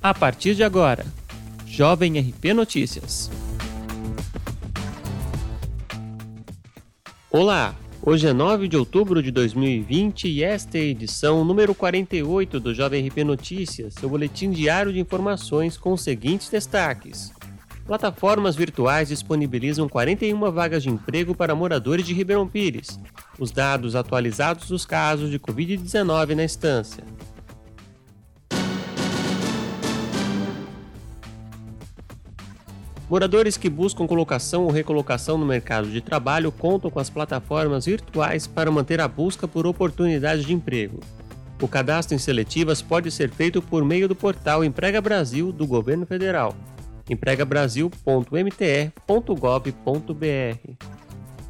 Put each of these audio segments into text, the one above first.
A partir de agora, Jovem RP Notícias. Olá, hoje é 9 de outubro de 2020 e esta é a edição número 48 do Jovem RP Notícias, seu boletim diário de informações com os seguintes destaques. Plataformas virtuais disponibilizam 41 vagas de emprego para moradores de Ribeirão Pires. Os dados atualizados dos casos de Covid-19 na estância. Moradores que buscam colocação ou recolocação no mercado de trabalho contam com as plataformas virtuais para manter a busca por oportunidades de emprego. O cadastro em seletivas pode ser feito por meio do portal Emprega Brasil do Governo Federal, empregabrasil.mte.gov.br.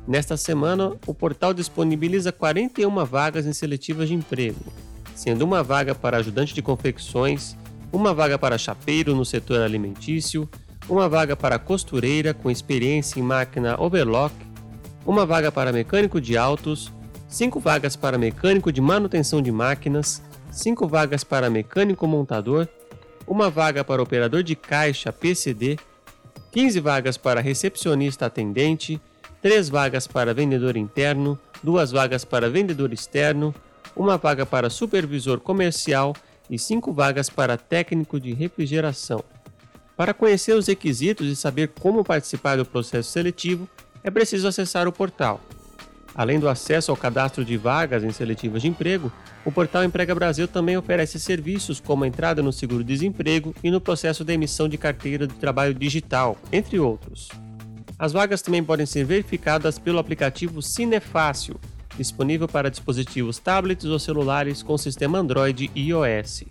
Nesta semana, o portal disponibiliza 41 vagas em seletivas de emprego, sendo uma vaga para ajudante de confecções, uma vaga para chapeiro no setor alimentício uma vaga para costureira com experiência em máquina overlock, uma vaga para mecânico de autos, cinco vagas para mecânico de manutenção de máquinas, cinco vagas para mecânico montador, uma vaga para operador de caixa PCD, 15 vagas para recepcionista atendente, três vagas para vendedor interno, duas vagas para vendedor externo, uma vaga para supervisor comercial e cinco vagas para técnico de refrigeração. Para conhecer os requisitos e saber como participar do processo seletivo, é preciso acessar o portal. Além do acesso ao cadastro de vagas em seletivas de emprego, o portal Emprega Brasil também oferece serviços como a entrada no seguro-desemprego e no processo de emissão de carteira de trabalho digital, entre outros. As vagas também podem ser verificadas pelo aplicativo Cinefácil, disponível para dispositivos tablets ou celulares com sistema Android e iOS.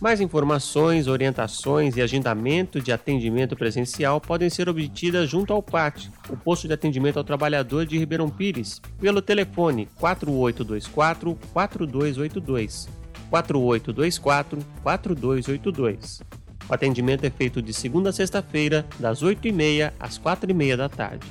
Mais informações, orientações e agendamento de atendimento presencial podem ser obtidas junto ao PAT, o posto de atendimento ao trabalhador de Ribeirão Pires, pelo telefone 4824 4282. 4824 4282. O atendimento é feito de segunda a sexta-feira, das 8h30 às 4h30 da tarde.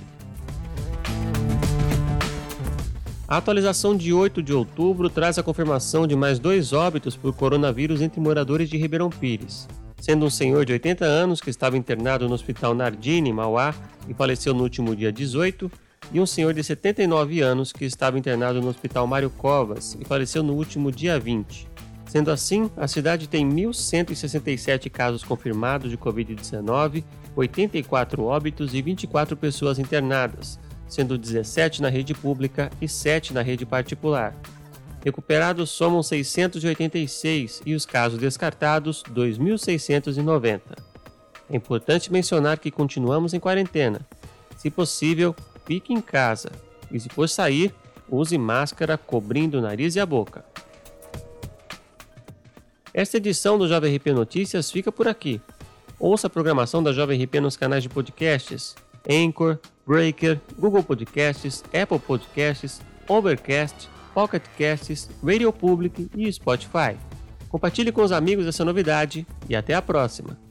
A atualização de 8 de outubro traz a confirmação de mais dois óbitos por coronavírus entre moradores de Ribeirão Pires, sendo um senhor de 80 anos que estava internado no Hospital Nardini, Mauá, e faleceu no último dia 18, e um senhor de 79 anos que estava internado no Hospital Mário Covas e faleceu no último dia 20. Sendo assim, a cidade tem 1.167 casos confirmados de Covid-19, 84 óbitos e 24 pessoas internadas, sendo 17 na rede pública e 7 na rede particular. Recuperados somam 686 e os casos descartados 2.690. É importante mencionar que continuamos em quarentena. Se possível, fique em casa e, se for sair, use máscara cobrindo o nariz e a boca. Esta edição do Jovem RP Notícias fica por aqui. Ouça a programação da Jovem RP nos canais de podcasts Anchor, Breaker, Google Podcasts, Apple Podcasts, Overcast, Pocket Casts, Radio Public e Spotify. Compartilhe com os amigos essa novidade e até a próxima!